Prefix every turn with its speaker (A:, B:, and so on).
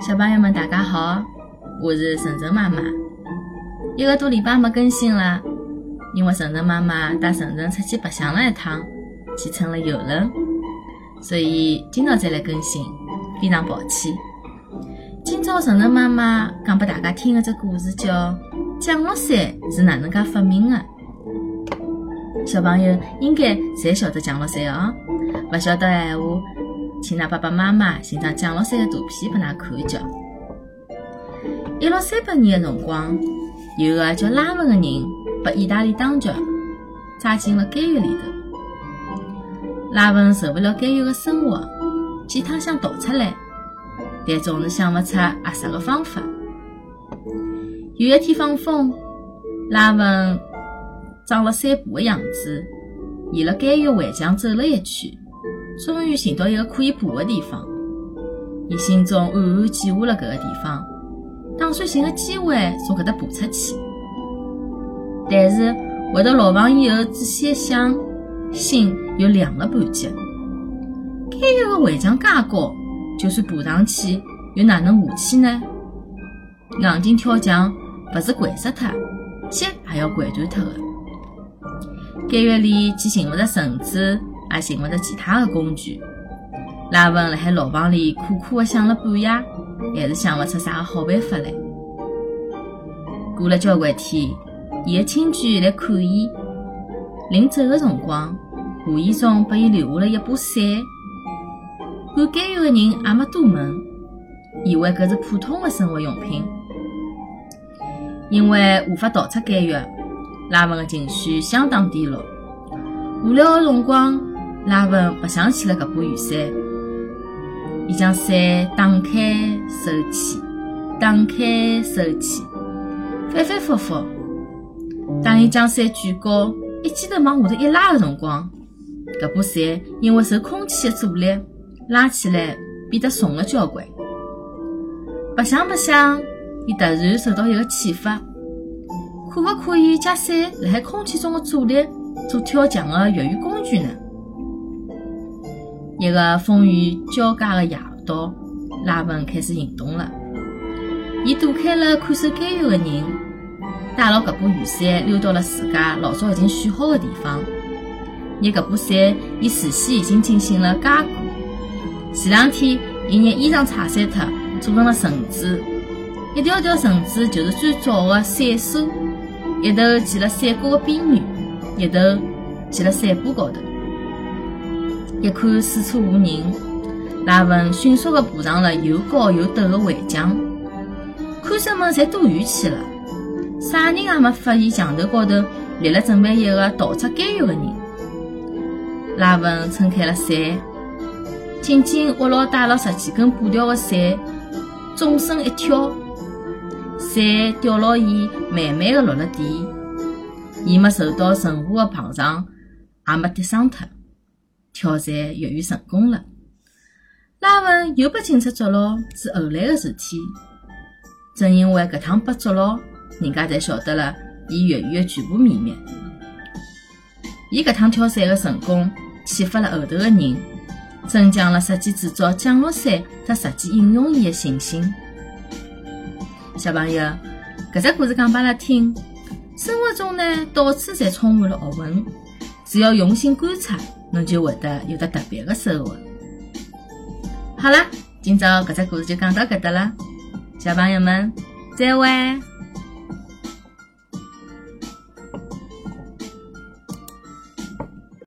A: 小朋友们，大家好，我是晨晨妈妈。一个多礼拜没更新了，因为晨晨妈妈带晨晨出去白相了一趟，去乘了游轮，所以今朝再来更新，非常抱歉。今朝晨晨妈妈讲拨大家听的这故事叫《降落伞是哪能介发明的》。小朋友应该侪晓得降落伞哦，勿晓得闲话。请㑚爸爸妈妈寻张降落伞的图片拨㑚看叫。一六三八年的辰光，有个叫拉文的人被意大利当局抓进了监狱里头。拉文受不了监狱的生活，几趟想逃出来，但总是想勿出合适的方法。有一天放风，拉文装了散步的样子，沿了监狱围墙走了一圈。终于寻到一个可以爬的地方，伊心中暗暗记下了搿个地方，打算寻个机会从搿搭爬出去。但是回到牢房以后，仔细一想，心又凉了半截。监狱个围墙介高，就算爬上去，又哪能下去呢？硬劲跳墙，勿是掼死脱，脚也要掼断脱的。监狱里既寻勿着绳子。也寻勿着其他的工具，拉文辣海牢房里苦苦地想了半夜，还是想勿出啥个好办法来。过了交关天，伊的亲眷来看伊，临走的辰光，无意中拨伊留下了一把伞。管监狱的人也没多问，以为搿是普通的生活用品。因为无法逃出监狱，拉文的情绪相当低落。无聊的辰光。拉文白想起了搿把雨伞，伊将伞打开收起，打开收起，反反复复。当伊将伞举高，一记头往下头一拉的辰光，搿把伞因为受空气的阻力，拉起来变得重了交关。白想白想，伊突然受到一个启发：可勿可以借伞辣海空气中的阻力做跳墙的越狱工具呢？一个风雨交加的夜到，拉文开始行动了。伊躲开了看守监狱的人，带牢搿把雨伞，溜到了自家老早已经选好的地方。拿搿把伞，伊事先已经进行了加固。前两天，伊拿衣裳拆散脱，做成了绳子。一条条绳子就是最早的伞索，一头骑了伞骨的边缘，一头骑了伞把高头。一看四处无人，拉文迅速地爬上了又高又陡的围墙。看守们侪躲远去了，啥人也没发现墙头高头立了准备一个逃出监狱的人。拉文撑开了伞，紧紧握牢带了十几根布条的伞，纵身一跳，伞吊牢伊，慢慢地落了地。伊没受到任何的碰撞，也没跌伤脱。挑战越狱成功了，拉文又被警察捉牢是后来的事体。正因为搿趟被捉牢，人家才晓得了伊越狱的全部秘密。伊搿趟挑伞的成功，启发了后头的人，增强了设计制作降落伞和实际应用伊的信心。小朋友，搿只故事讲拨阿拉听，生活中呢，到处侪充满了学问，只要用心观察。侬就会得有的特别的收获。好了，今朝搿只故事就讲到搿搭了，小朋友们再会。